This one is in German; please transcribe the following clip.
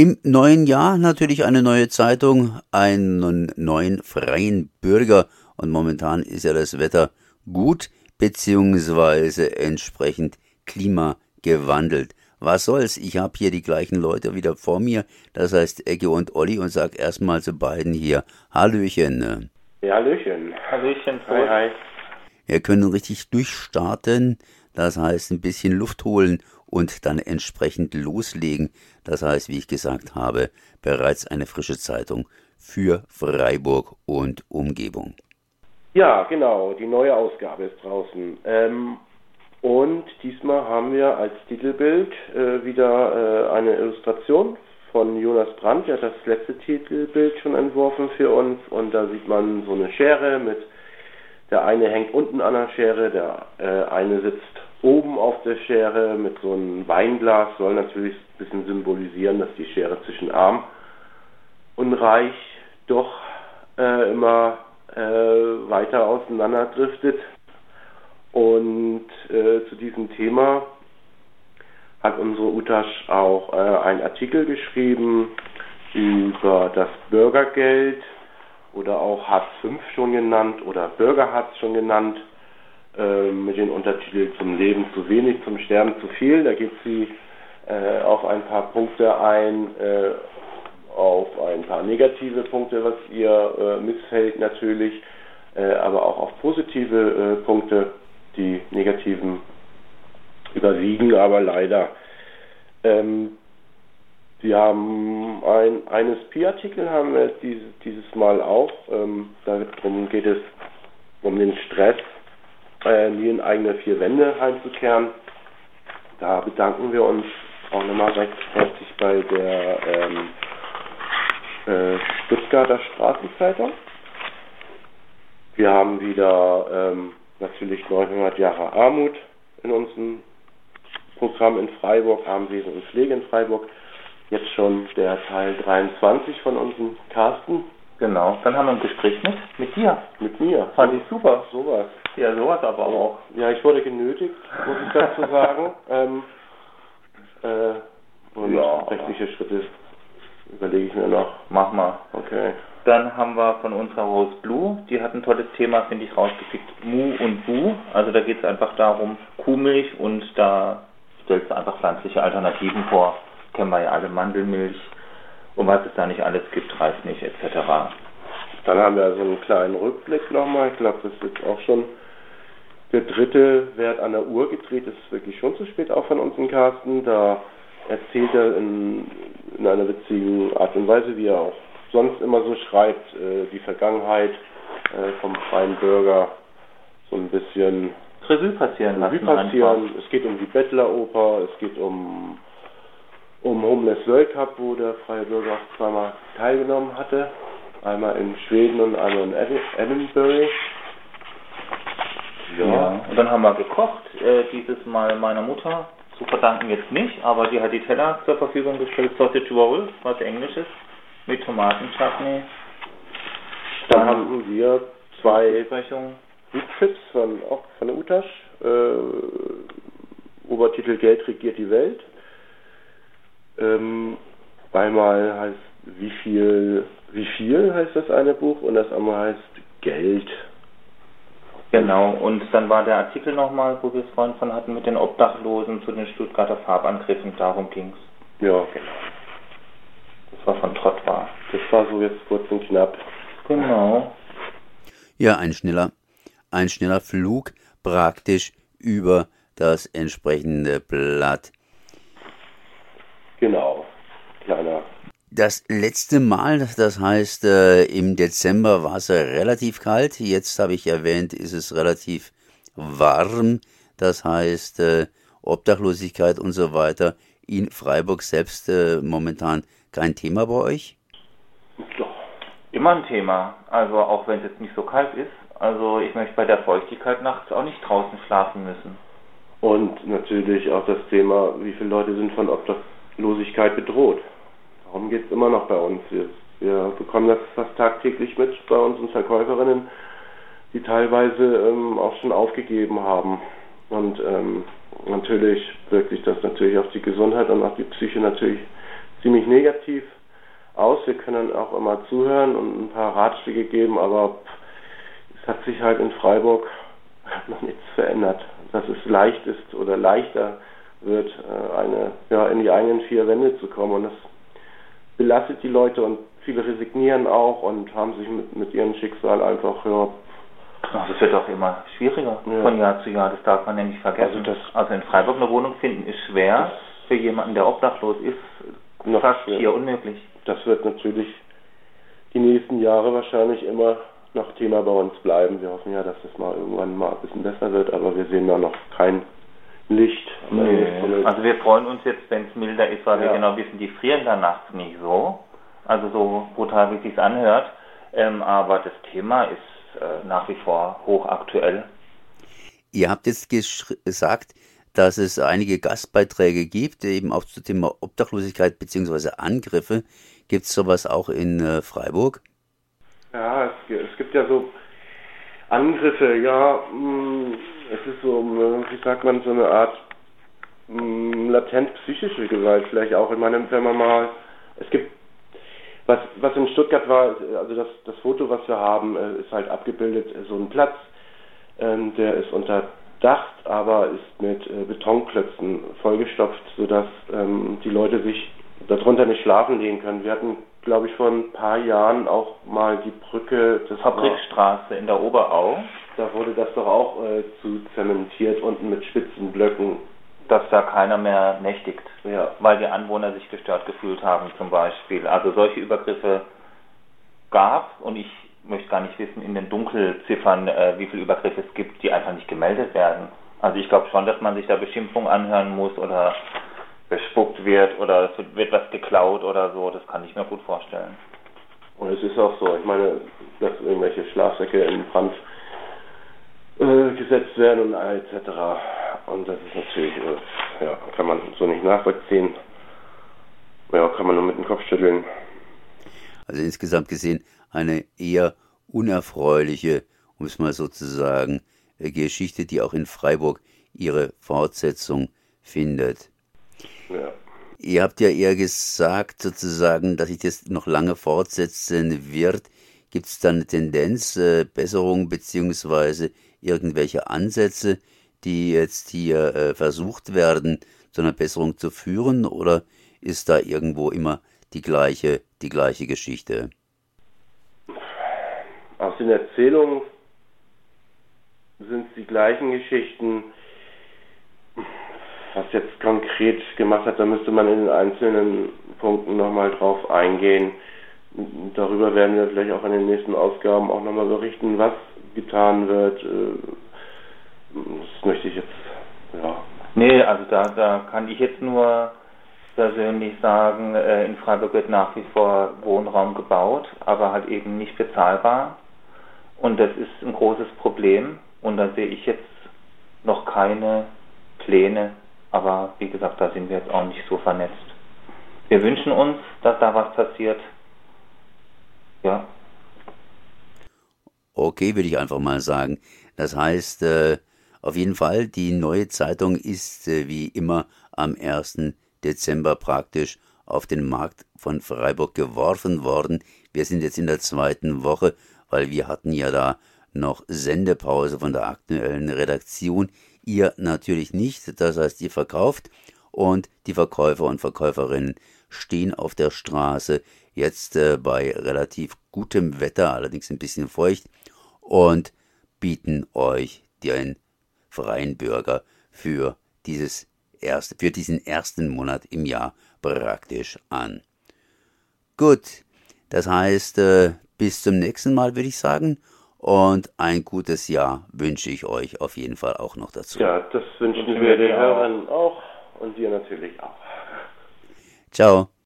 Im neuen Jahr natürlich eine neue Zeitung, einen neuen freien Bürger und momentan ist ja das Wetter gut beziehungsweise entsprechend klimagewandelt. Was soll's? Ich habe hier die gleichen Leute wieder vor mir, das heißt Ecke und Olli und sag erstmal zu beiden hier Hallöchen. Ja, Hallöchen. Hallöchen, Hi, hi. Wir können richtig durchstarten, das heißt ein bisschen Luft holen und dann entsprechend loslegen. Das heißt, wie ich gesagt habe, bereits eine frische Zeitung für Freiburg und Umgebung. Ja, genau, die neue Ausgabe ist draußen. Ähm, und diesmal haben wir als Titelbild äh, wieder äh, eine Illustration von Jonas Brandt. Er hat das letzte Titelbild schon entworfen für uns. Und da sieht man so eine Schere mit, der eine hängt unten an der Schere, der äh, eine sitzt oben auf der Schere mit so einem Weinglas. Soll natürlich ein bisschen symbolisieren, dass die Schere zwischen arm und reich doch äh, immer äh, weiter auseinanderdriftet. Und äh, zu diesem Thema hat unsere Utasch auch äh, einen Artikel geschrieben über das Bürgergeld oder auch Hartz V schon genannt oder Bürgerhartz schon genannt äh, mit dem Untertitel Zum Leben zu wenig, zum Sterben zu viel. Da geht sie äh, auf ein paar Punkte ein, äh, auf ein paar negative Punkte, was ihr äh, missfällt natürlich, äh, aber auch auf positive Punkte die negativen überwiegen, aber leider. Ähm, wir haben ein, einen SP-Artikel haben wir dieses, dieses Mal auch. Ähm, darum geht es um den Stress, äh, nie in eigene vier Wände heimzukehren. Da bedanken wir uns auch nochmal recht herzlich bei der ähm, äh, Stuttgarter Straßenzeitung. Wir haben wieder ähm, natürlich 900 Jahre Armut in unserem Programm in Freiburg, Armwesen und Pflege in Freiburg. Jetzt schon der Teil 23 von unserem Carsten. Genau, dann haben wir ein Gespräch mit, mit dir. Mit mir. Fand ich super. Sowas. Ja, sowas aber auch. Ja, ich wurde genötigt, muss ich dazu sagen. ähm, äh, und Ja, rechtliche Schritte überlege ich mir noch. Mach mal. Okay. Dann haben wir von unserer Rose Blue, die hat ein tolles Thema, finde ich, rausgepickt. Mu und Bu. Also da geht es einfach darum, Kuhmilch und da stellst du einfach pflanzliche Alternativen vor. Kennen wir ja alle, Mandelmilch und was es da nicht alles gibt, Reismilch etc. Dann haben wir so einen kleinen Rückblick nochmal. Ich glaube, das ist jetzt auch schon der dritte Wert an der Uhr gedreht. Das ist wirklich schon zu spät auch von uns in Carsten. Da erzählt er in, in einer witzigen Art und Weise, wie er auch sonst immer so schreibt, äh, die Vergangenheit äh, vom freien Bürger so ein bisschen Revue passieren lassen. Revue passieren. Es geht um die Bettleroper, es geht um, um Homeless World Cup, wo der freie Bürger auch zweimal teilgenommen hatte. Einmal in Schweden und einmal in Edi- Edinburgh. Ja. ja. Und dann haben wir gekocht, äh, dieses Mal meiner Mutter. Zu verdanken jetzt nicht, aber die hat die Teller zur Verfügung gestellt. Sausage Roll, was Englisches, mit Tomatenchutney. Dann haben wir zwei. Weektrips von, auch von der Utasch. Äh, Obertitel Geld regiert die Welt. Ähm, einmal heißt wie viel, wie viel heißt das eine Buch und das andere heißt Geld. Genau, und dann war der Artikel nochmal, wo wir es vorhin von hatten, mit den Obdachlosen zu den Stuttgarter Farbangriffen, darum ging's. Ja, genau. Das war von Trottwar. Das war so jetzt kurz und knapp. Genau. Ja, ein schneller, ein schneller Flug praktisch über das entsprechende Blatt. Genau. Kleiner. Das letzte Mal, das heißt äh, im Dezember war es relativ kalt. Jetzt habe ich erwähnt, ist es relativ warm. Das heißt äh, Obdachlosigkeit und so weiter. In Freiburg selbst äh, momentan kein Thema bei euch? Doch. Immer ein Thema. Also auch wenn es jetzt nicht so kalt ist. Also ich möchte bei der Feuchtigkeit nachts auch nicht draußen schlafen müssen. Und natürlich auch das Thema, wie viele Leute sind von Obdachlosigkeit bedroht. Darum geht es immer noch bei uns. Wir, wir bekommen das fast tagtäglich mit bei unseren Verkäuferinnen, die teilweise ähm, auch schon aufgegeben haben. Und ähm, natürlich wirkt sich das natürlich auf die Gesundheit und auf die Psyche natürlich ziemlich negativ aus. Wir können auch immer zuhören und ein paar Ratschläge geben, aber es hat sich halt in Freiburg noch nichts verändert. Dass es leicht ist oder leichter wird, äh, eine, ja, in die eigenen vier Wände zu kommen. Und das belastet die Leute und viele resignieren auch und haben sich mit, mit ihrem Schicksal einfach, ja, Ach, das wird auch immer schwieriger ja. von Jahr zu Jahr, das darf man ja nicht vergessen. Also, das, also in Freiburg eine Wohnung finden ist schwer, für jemanden, der obdachlos ist, fast schwer. hier unmöglich. Das wird natürlich die nächsten Jahre wahrscheinlich immer noch Thema bei uns bleiben. Wir hoffen ja, dass das mal irgendwann mal ein bisschen besser wird, aber wir sehen da noch kein Licht. Nee. Also wir freuen uns jetzt, wenn es milder ist, weil ja. wir genau wissen, die frieren dann nachts nicht so. Also so brutal, wie es sich anhört. Ähm, aber das Thema ist äh, nach wie vor hochaktuell. Ihr habt jetzt gesagt, dass es einige Gastbeiträge gibt, eben auch zum Thema Obdachlosigkeit bzw. Angriffe. Gibt es sowas auch in äh, Freiburg? Ja, es, es, gibt ja so Angriffe, ja, mh, mm, es ist so, äh, wie sagt man, so eine Art mh, mm, latent psychische Gewalt vielleicht auch. Ich meine, wenn man mal, es gibt was, was in Stuttgart war, also das, das Foto, was wir haben, äh, ist halt abgebildet, so ein Platz, ähm, der ist unterdacht, aber ist mit äh, Betonklötzen vollgestopft, sodass ähm, die Leute sich darunter nicht schlafen legen können. Wir hatten, glaube ich, vor ein paar Jahren auch mal die Brücke des Fabrikstraße in der Oberau. Da wurde das doch auch äh, zu zementiert, unten mit spitzen Blöcken dass da keiner mehr nächtigt, ja. weil die Anwohner sich gestört gefühlt haben zum Beispiel. Also solche Übergriffe gab und ich möchte gar nicht wissen in den Dunkelziffern, äh, wie viele Übergriffe es gibt, die einfach nicht gemeldet werden. Also ich glaube schon, dass man sich da Beschimpfung anhören muss oder bespuckt wird oder es wird was geklaut oder so, das kann ich mir gut vorstellen. Und es ist auch so, ich meine, dass irgendwelche Schlafsäcke in Brand äh, gesetzt werden und etc. Und das ist natürlich, äh, ja, kann man so nicht nachvollziehen. Ja, kann man nur mit dem Kopf schütteln. Also insgesamt gesehen eine eher unerfreuliche, um es mal so zu sagen, Geschichte, die auch in Freiburg ihre Fortsetzung findet. Ja. Ihr habt ja eher gesagt, sozusagen, dass sich das noch lange fortsetzen wird. Gibt es da eine Tendenz, äh, Besserung beziehungsweise irgendwelche Ansätze, die jetzt hier äh, versucht werden, zu einer Besserung zu führen, oder ist da irgendwo immer die gleiche, die gleiche Geschichte? Aus den Erzählungen sind es die gleichen Geschichten. Was jetzt konkret gemacht hat, da müsste man in den einzelnen Punkten nochmal drauf eingehen. Darüber werden wir vielleicht auch in den nächsten Ausgaben auch nochmal berichten, was getan wird. Äh, das möchte ich jetzt, ja. Nee, also da, da kann ich jetzt nur persönlich sagen, äh, in Freiburg wird nach wie vor Wohnraum gebaut, aber halt eben nicht bezahlbar. Und das ist ein großes Problem. Und da sehe ich jetzt noch keine Pläne. Aber wie gesagt, da sind wir jetzt auch nicht so vernetzt. Wir wünschen uns, dass da was passiert. Ja. Okay, würde ich einfach mal sagen. Das heißt, äh, auf jeden Fall, die neue Zeitung ist äh, wie immer am 1. Dezember praktisch auf den Markt von Freiburg geworfen worden. Wir sind jetzt in der zweiten Woche, weil wir hatten ja da noch Sendepause von der aktuellen Redaktion. Ihr natürlich nicht, das heißt, ihr verkauft und die Verkäufer und Verkäuferinnen stehen auf der Straße, jetzt äh, bei relativ gutem Wetter, allerdings ein bisschen feucht, und bieten euch den freien Bürger für dieses erste, für diesen ersten Monat im Jahr praktisch an. Gut, das heißt, äh, bis zum nächsten Mal würde ich sagen. Und ein gutes Jahr wünsche ich euch auf jeden Fall auch noch dazu. Ja, das wünschen wir den Hörern auch und dir natürlich auch. Ciao.